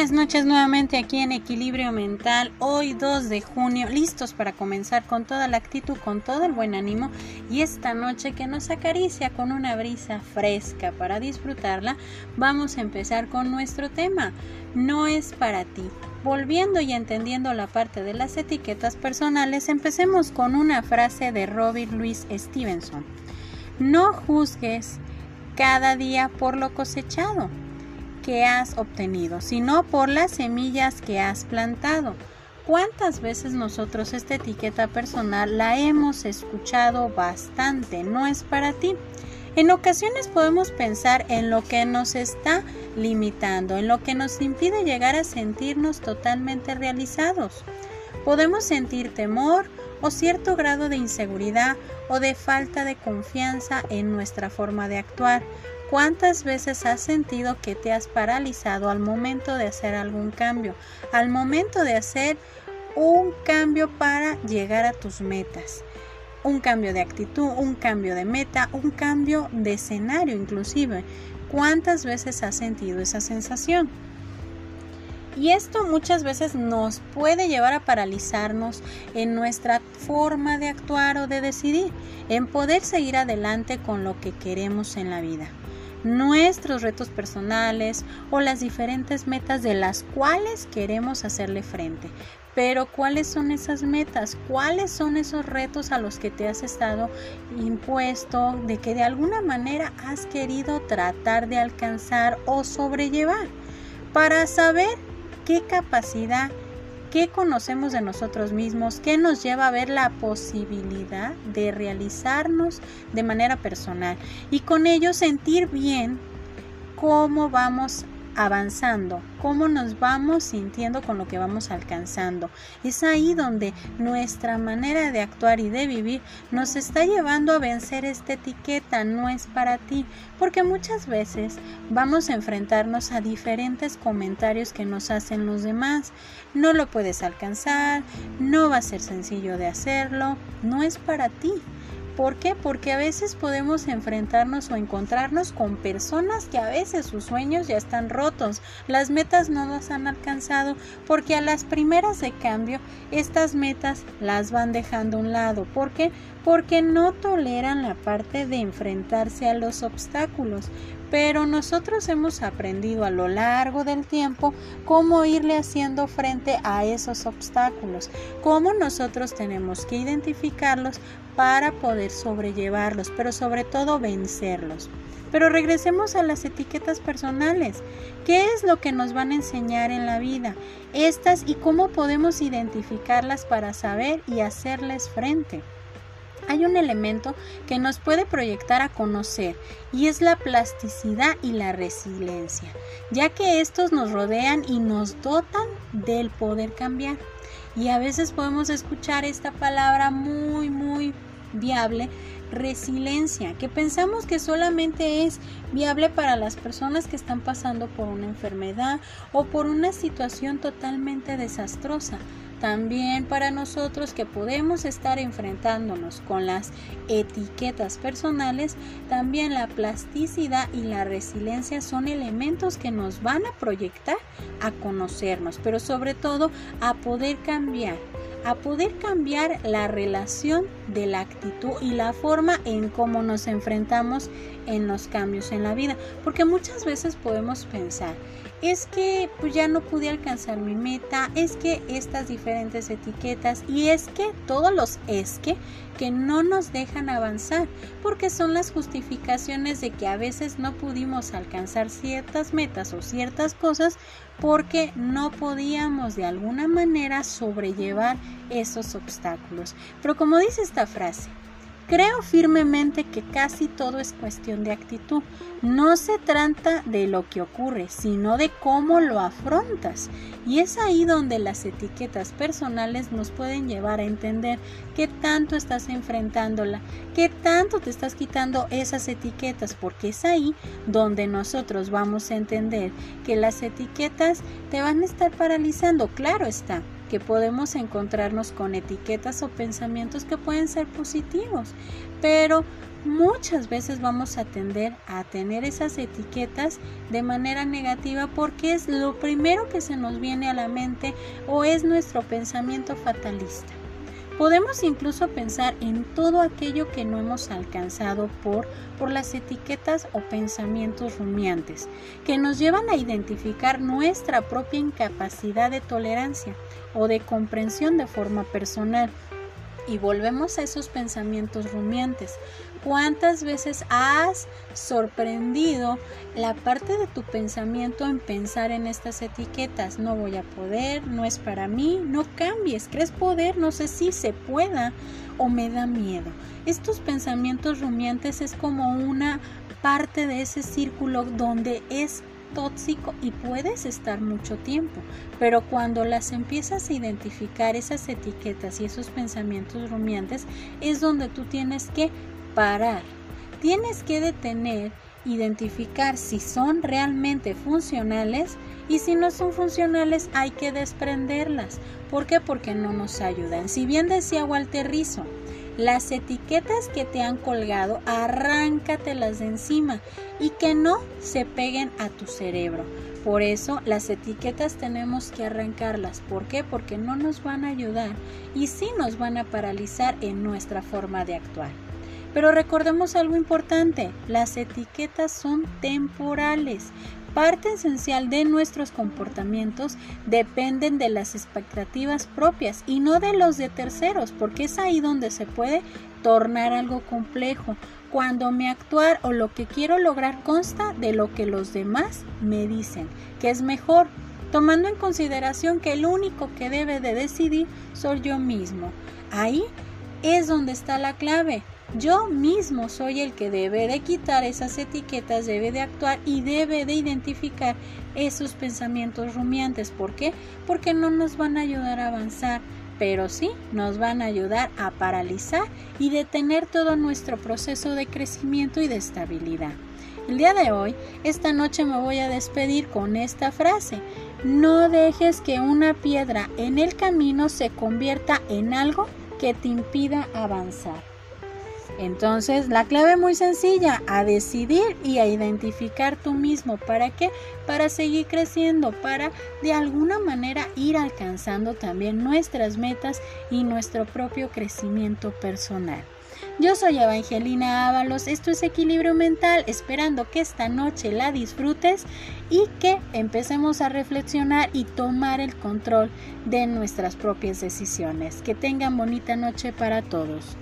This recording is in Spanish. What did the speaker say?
Buenas noches nuevamente aquí en Equilibrio Mental, hoy 2 de junio, listos para comenzar con toda la actitud, con todo el buen ánimo y esta noche que nos acaricia con una brisa fresca para disfrutarla, vamos a empezar con nuestro tema, no es para ti. Volviendo y entendiendo la parte de las etiquetas personales, empecemos con una frase de Robert Louis Stevenson. No juzgues cada día por lo cosechado que has obtenido, sino por las semillas que has plantado. ¿Cuántas veces nosotros esta etiqueta personal la hemos escuchado bastante? No es para ti. En ocasiones podemos pensar en lo que nos está limitando, en lo que nos impide llegar a sentirnos totalmente realizados. Podemos sentir temor o cierto grado de inseguridad o de falta de confianza en nuestra forma de actuar, ¿Cuántas veces has sentido que te has paralizado al momento de hacer algún cambio? Al momento de hacer un cambio para llegar a tus metas. Un cambio de actitud, un cambio de meta, un cambio de escenario inclusive. ¿Cuántas veces has sentido esa sensación? Y esto muchas veces nos puede llevar a paralizarnos en nuestra forma de actuar o de decidir, en poder seguir adelante con lo que queremos en la vida nuestros retos personales o las diferentes metas de las cuales queremos hacerle frente. Pero ¿cuáles son esas metas? ¿Cuáles son esos retos a los que te has estado impuesto de que de alguna manera has querido tratar de alcanzar o sobrellevar? Para saber qué capacidad qué conocemos de nosotros mismos, qué nos lleva a ver la posibilidad de realizarnos de manera personal y con ello sentir bien cómo vamos avanzando, cómo nos vamos sintiendo con lo que vamos alcanzando. Es ahí donde nuestra manera de actuar y de vivir nos está llevando a vencer esta etiqueta, no es para ti, porque muchas veces vamos a enfrentarnos a diferentes comentarios que nos hacen los demás. No lo puedes alcanzar, no va a ser sencillo de hacerlo, no es para ti. ¿Por qué? Porque a veces podemos enfrentarnos o encontrarnos con personas que a veces sus sueños ya están rotos, las metas no las han alcanzado, porque a las primeras de cambio estas metas las van dejando a un lado. ¿Por qué? Porque no toleran la parte de enfrentarse a los obstáculos. Pero nosotros hemos aprendido a lo largo del tiempo cómo irle haciendo frente a esos obstáculos, cómo nosotros tenemos que identificarlos para poder sobrellevarlos, pero sobre todo vencerlos. Pero regresemos a las etiquetas personales. ¿Qué es lo que nos van a enseñar en la vida? Estas y cómo podemos identificarlas para saber y hacerles frente hay un elemento que nos puede proyectar a conocer y es la plasticidad y la resiliencia, ya que estos nos rodean y nos dotan del poder cambiar. Y a veces podemos escuchar esta palabra muy, muy viable, resiliencia, que pensamos que solamente es viable para las personas que están pasando por una enfermedad o por una situación totalmente desastrosa. También para nosotros que podemos estar enfrentándonos con las etiquetas personales, también la plasticidad y la resiliencia son elementos que nos van a proyectar a conocernos, pero sobre todo a poder cambiar a poder cambiar la relación de la actitud y la forma en cómo nos enfrentamos en los cambios en la vida. Porque muchas veces podemos pensar, es que pues ya no pude alcanzar mi meta, es que estas diferentes etiquetas y es que todos los es que que no nos dejan avanzar, porque son las justificaciones de que a veces no pudimos alcanzar ciertas metas o ciertas cosas porque no podíamos de alguna manera sobrellevar esos obstáculos. Pero como dice esta frase, Creo firmemente que casi todo es cuestión de actitud. No se trata de lo que ocurre, sino de cómo lo afrontas. Y es ahí donde las etiquetas personales nos pueden llevar a entender qué tanto estás enfrentándola, qué tanto te estás quitando esas etiquetas, porque es ahí donde nosotros vamos a entender que las etiquetas te van a estar paralizando. Claro está que podemos encontrarnos con etiquetas o pensamientos que pueden ser positivos, pero muchas veces vamos a tender a tener esas etiquetas de manera negativa porque es lo primero que se nos viene a la mente o es nuestro pensamiento fatalista. Podemos incluso pensar en todo aquello que no hemos alcanzado por, por las etiquetas o pensamientos rumiantes, que nos llevan a identificar nuestra propia incapacidad de tolerancia o de comprensión de forma personal y volvemos a esos pensamientos rumiantes. ¿Cuántas veces has sorprendido la parte de tu pensamiento en pensar en estas etiquetas? No voy a poder, no es para mí, no cambies, crees poder, no sé si se pueda o me da miedo. Estos pensamientos rumiantes es como una parte de ese círculo donde es tóxico y puedes estar mucho tiempo, pero cuando las empiezas a identificar esas etiquetas y esos pensamientos rumiantes es donde tú tienes que parar, tienes que detener, identificar si son realmente funcionales y si no son funcionales hay que desprenderlas. ¿Por qué? Porque no nos ayudan. Si bien decía Walter Rizzo, las etiquetas que te han colgado, arráncatelas de encima y que no se peguen a tu cerebro. Por eso las etiquetas tenemos que arrancarlas. ¿Por qué? Porque no nos van a ayudar y sí nos van a paralizar en nuestra forma de actuar. Pero recordemos algo importante, las etiquetas son temporales. Parte esencial de nuestros comportamientos dependen de las expectativas propias y no de los de terceros, porque es ahí donde se puede tornar algo complejo, cuando mi actuar o lo que quiero lograr consta de lo que los demás me dicen, que es mejor, tomando en consideración que el único que debe de decidir soy yo mismo. Ahí es donde está la clave. Yo mismo soy el que debe de quitar esas etiquetas, debe de actuar y debe de identificar esos pensamientos rumiantes. ¿Por qué? Porque no nos van a ayudar a avanzar, pero sí nos van a ayudar a paralizar y detener todo nuestro proceso de crecimiento y de estabilidad. El día de hoy, esta noche me voy a despedir con esta frase. No dejes que una piedra en el camino se convierta en algo que te impida avanzar. Entonces, la clave muy sencilla, a decidir y a identificar tú mismo. ¿Para qué? Para seguir creciendo, para de alguna manera ir alcanzando también nuestras metas y nuestro propio crecimiento personal. Yo soy Evangelina Ábalos, esto es Equilibrio Mental, esperando que esta noche la disfrutes y que empecemos a reflexionar y tomar el control de nuestras propias decisiones. Que tengan bonita noche para todos.